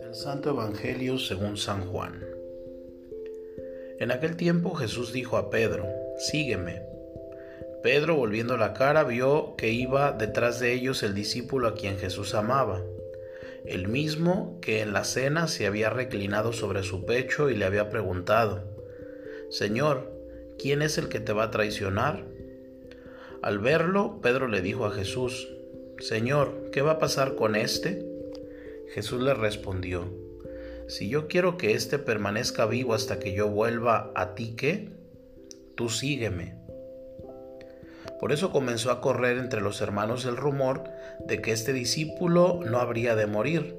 Del Santo Evangelio según San Juan. En aquel tiempo Jesús dijo a Pedro, Sígueme. Pedro, volviendo la cara, vio que iba detrás de ellos el discípulo a quien Jesús amaba, el mismo que en la cena se había reclinado sobre su pecho y le había preguntado, Señor, ¿quién es el que te va a traicionar? Al verlo, Pedro le dijo a Jesús, Señor, ¿qué va a pasar con éste? Jesús le respondió, Si yo quiero que éste permanezca vivo hasta que yo vuelva a ti, ¿qué? Tú sígueme. Por eso comenzó a correr entre los hermanos el rumor de que este discípulo no habría de morir.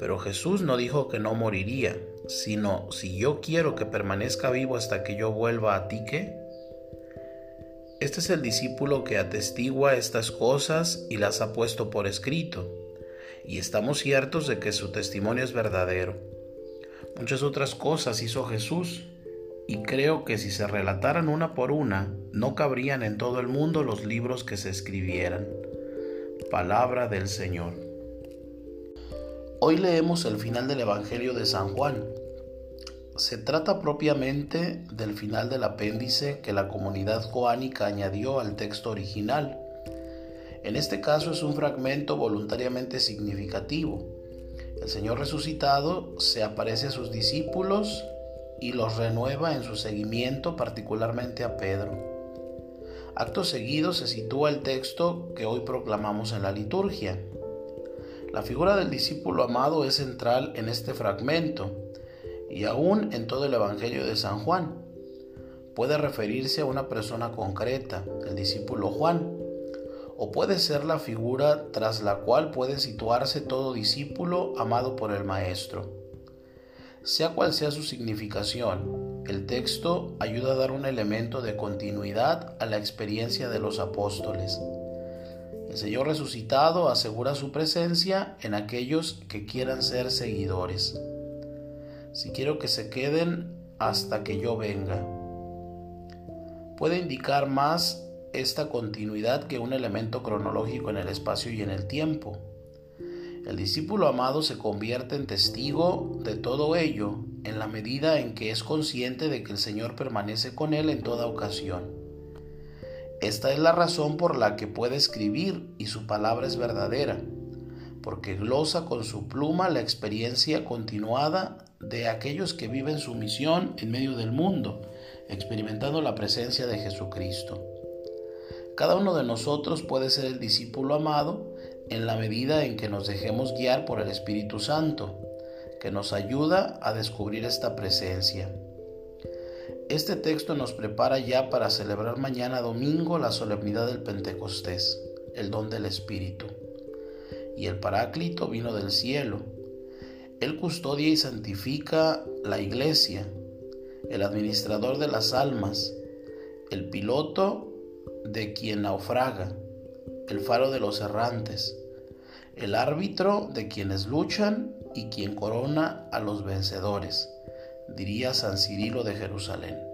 Pero Jesús no dijo que no moriría, sino si yo quiero que permanezca vivo hasta que yo vuelva a ti, ¿qué? Este es el discípulo que atestigua estas cosas y las ha puesto por escrito, y estamos ciertos de que su testimonio es verdadero. Muchas otras cosas hizo Jesús, y creo que si se relataran una por una, no cabrían en todo el mundo los libros que se escribieran. Palabra del Señor. Hoy leemos el final del Evangelio de San Juan. Se trata propiamente del final del apéndice que la comunidad joánica añadió al texto original. En este caso es un fragmento voluntariamente significativo. El Señor resucitado se aparece a sus discípulos y los renueva en su seguimiento, particularmente a Pedro. Acto seguido se sitúa el texto que hoy proclamamos en la liturgia. La figura del discípulo amado es central en este fragmento y aún en todo el Evangelio de San Juan. Puede referirse a una persona concreta, el discípulo Juan, o puede ser la figura tras la cual puede situarse todo discípulo amado por el Maestro. Sea cual sea su significación, el texto ayuda a dar un elemento de continuidad a la experiencia de los apóstoles. El Señor resucitado asegura su presencia en aquellos que quieran ser seguidores. Si quiero que se queden hasta que yo venga. Puede indicar más esta continuidad que un elemento cronológico en el espacio y en el tiempo. El discípulo amado se convierte en testigo de todo ello en la medida en que es consciente de que el Señor permanece con él en toda ocasión. Esta es la razón por la que puede escribir y su palabra es verdadera, porque glosa con su pluma la experiencia continuada de aquellos que viven su misión en medio del mundo, experimentando la presencia de Jesucristo. Cada uno de nosotros puede ser el discípulo amado en la medida en que nos dejemos guiar por el Espíritu Santo, que nos ayuda a descubrir esta presencia. Este texto nos prepara ya para celebrar mañana domingo la solemnidad del Pentecostés, el don del Espíritu. Y el Paráclito vino del cielo. Él custodia y santifica la iglesia, el administrador de las almas, el piloto de quien naufraga el faro de los errantes, el árbitro de quienes luchan y quien corona a los vencedores, diría San Cirilo de Jerusalén.